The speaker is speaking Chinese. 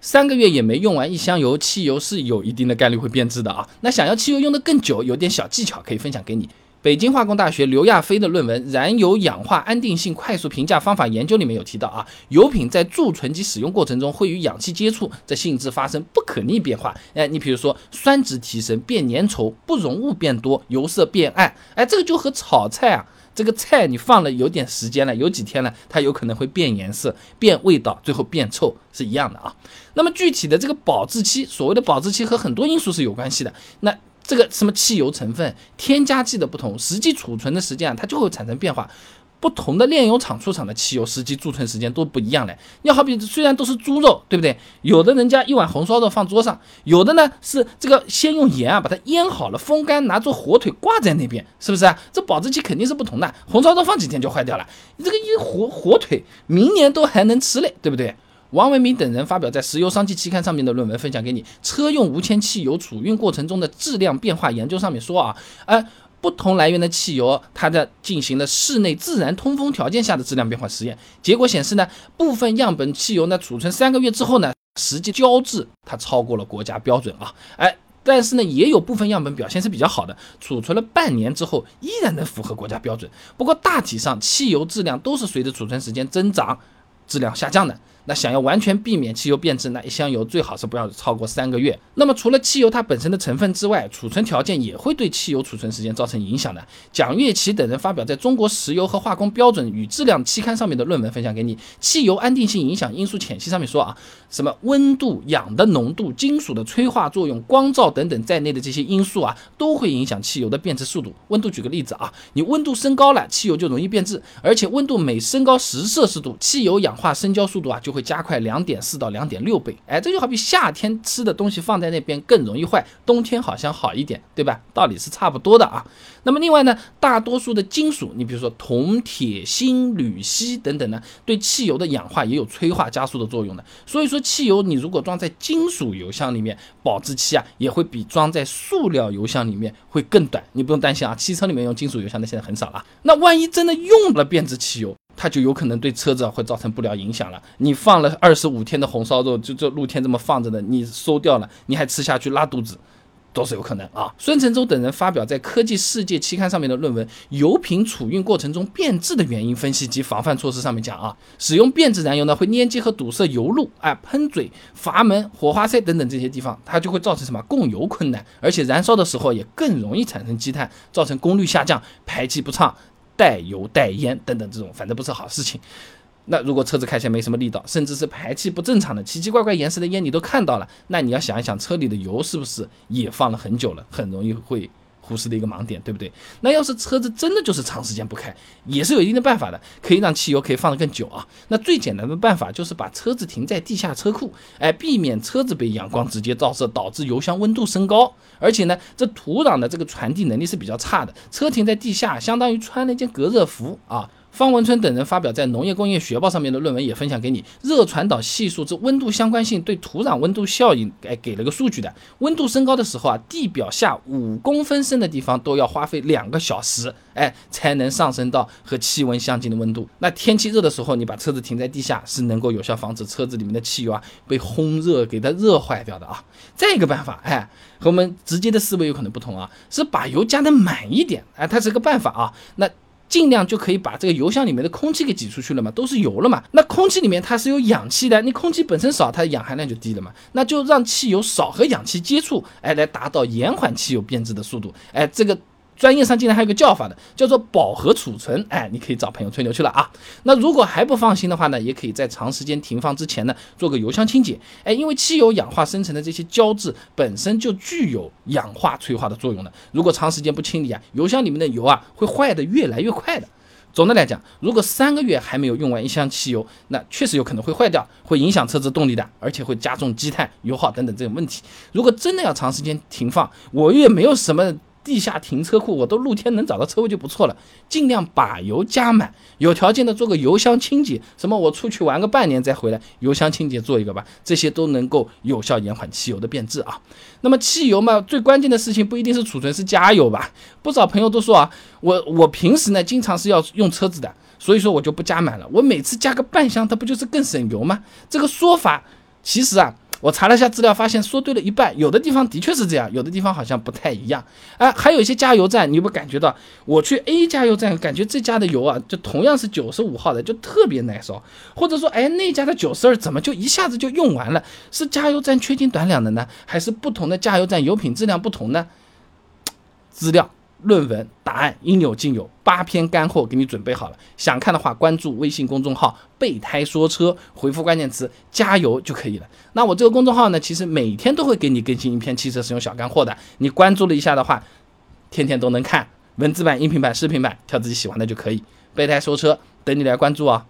三个月也没用完一箱油，汽油是有一定的概率会变质的啊。那想要汽油用的更久，有点小技巧可以分享给你。北京化工大学刘亚飞的论文《燃油氧化安定性快速评价方法研究》里面有提到啊，油品在贮存及使用过程中会与氧气接触，这性质发生不可逆变化。哎，你比如说酸值提升变粘稠，不溶物变多，油色变暗。哎，这个就和炒菜啊，这个菜你放了有点时间了，有几天了，它有可能会变颜色、变味道，最后变臭是一样的啊。那么具体的这个保质期，所谓的保质期和很多因素是有关系的。那这个什么汽油成分、添加剂的不同，实际储存的时间啊，它就会产生变化。不同的炼油厂出厂的汽油，实际贮存时间都不一样嘞。你好比虽然都是猪肉，对不对？有的人家一碗红烧肉放桌上，有的呢是这个先用盐啊把它腌好了，风干，拿做火腿挂在那边，是不是啊？这保质期肯定是不同的。红烧肉放几天就坏掉了，你这个一火火腿明年都还能吃嘞，对不对？王文明等人发表在《石油商机》期刊上面的论文，分享给你。车用无铅汽油储运过程中的质量变化研究上面说啊，呃，不同来源的汽油，它在进行了室内自然通风条件下的质量变化实验，结果显示呢，部分样本汽油呢储存三个月之后呢，实际胶质它超过了国家标准啊，哎，但是呢，也有部分样本表现是比较好的，储存了半年之后依然能符合国家标准。不过大体上，汽油质量都是随着储存时间增长。质量下降的，那想要完全避免汽油变质，那一箱油最好是不要超过三个月。那么除了汽油它本身的成分之外，储存条件也会对汽油储存时间造成影响的。蒋月琪等人发表在中国石油和化工标准与质量期刊上面的论文分享给你，《汽油安定性影响因素浅析》上面说啊，什么温度、氧的浓度、金属的催化作用、光照等等在内的这些因素啊，都会影响汽油的变质速度。温度举个例子啊，你温度升高了，汽油就容易变质，而且温度每升高十摄氏度，汽油氧化生焦速度啊就会会加快两点四到两点六倍，哎，这就好比夏天吃的东西放在那边更容易坏，冬天好像好一点，对吧？道理是差不多的啊。那么另外呢，大多数的金属，你比如说铜、铁、锌、铝、锡等等呢，对汽油的氧化也有催化加速的作用的。所以说，汽油你如果装在金属油箱里面，保质期啊也会比装在塑料油箱里面会更短。你不用担心啊，汽车里面用金属油箱的现在很少了。那万一真的用了变质汽油，它就有可能对车子会造成不良影响了。你放了二十五天的红烧肉，就这露天这么放着的，你收掉了，你还吃下去拉肚子，都是有可能啊。孙承洲等人发表在《科技世界》期刊上面的论文《油品储运过程中变质的原因分析及防范措施》上面讲啊，使用变质燃油呢，会粘接和堵塞油路、啊喷嘴、阀门、火花塞等等这些地方，它就会造成什么供油困难，而且燃烧的时候也更容易产生积碳，造成功率下降、排气不畅。带油带烟等等这种，反正不是好事情。那如果车子开起来没什么力道，甚至是排气不正常的奇奇怪怪颜色的烟你都看到了，那你要想一想，车里的油是不是也放了很久了，很容易会忽视的一个盲点，对不对？那要是车子真的就是长时间不开，也是有一定的办法的，可以让汽油可以放得更久啊。那最简单的办法就是把车子停在地下车库，哎，避免车子被阳光直接照射，导致油箱温度升高。而且呢，这土壤的这个传递能力是比较差的，车停在地下，相当于穿了一件隔热服啊。方文春等人发表在《农业工业学报》上面的论文也分享给你，热传导系数之温度相关性对土壤温度效应，哎，给了个数据的。温度升高的时候啊，地表下五公分深的地方都要花费两个小时，哎，才能上升到和气温相近的温度。那天气热的时候，你把车子停在地下，是能够有效防止车子里面的汽油啊被烘热给它热坏掉的啊。再一个办法，哎，和我们直接的思维有可能不同啊，是把油加的满一点，哎，它是个办法啊。那尽量就可以把这个油箱里面的空气给挤出去了嘛，都是油了嘛。那空气里面它是有氧气的，你空气本身少，它的氧含量就低了嘛。那就让汽油少和氧气接触，哎，来达到延缓汽油变质的速度，哎，这个。专业上竟然还有个叫法的，叫做饱和储存。哎，你可以找朋友吹牛去了啊。那如果还不放心的话呢，也可以在长时间停放之前呢，做个油箱清洁。哎，因为汽油氧化生成的这些胶质本身就具有氧化催化的作用的。如果长时间不清理啊，油箱里面的油啊会坏的越来越快的。总的来讲，如果三个月还没有用完一箱汽油，那确实有可能会坏掉，会影响车子动力的，而且会加重积碳、油耗等等这种问题。如果真的要长时间停放，我也没有什么。地下停车库，我都露天能找到车位就不错了。尽量把油加满，有条件的做个油箱清洁。什么我出去玩个半年再回来，油箱清洁做一个吧，这些都能够有效延缓汽油的变质啊。那么汽油嘛，最关键的事情不一定是储存，是加油吧？不少朋友都说啊，我我平时呢经常是要用车子的，所以说我就不加满了。我每次加个半箱，它不就是更省油吗？这个说法其实啊。我查了一下资料，发现说对了一半，有的地方的确是这样，有的地方好像不太一样。哎，还有一些加油站，你有没有感觉到？我去 A 加油站，感觉这家的油啊，就同样是九十五号的，就特别耐烧。或者说，哎，那家的九十二怎么就一下子就用完了？是加油站缺斤短两的呢，还是不同的加油站油品质量不同呢？资料。论文答案应有尽有，八篇干货给你准备好了。想看的话，关注微信公众号“备胎说车”，回复关键词“加油”就可以了。那我这个公众号呢，其实每天都会给你更新一篇汽车使用小干货的。你关注了一下的话，天天都能看，文字版、音频版、视频版，挑自己喜欢的就可以。备胎说车，等你来关注哦。